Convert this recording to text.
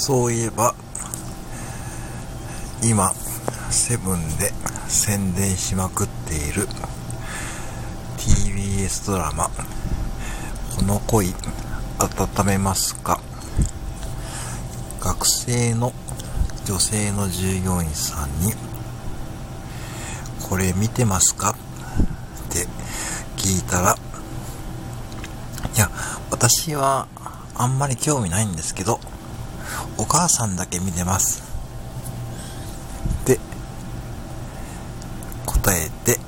そういえば、今、セブンで宣伝しまくっている TBS ドラマ、この恋、温めますか？学生の女性の従業員さんに、これ見てますか？って聞いたら、いや、私はあんまり興味ないんですけど、お母さんだけ見てます。で答えて。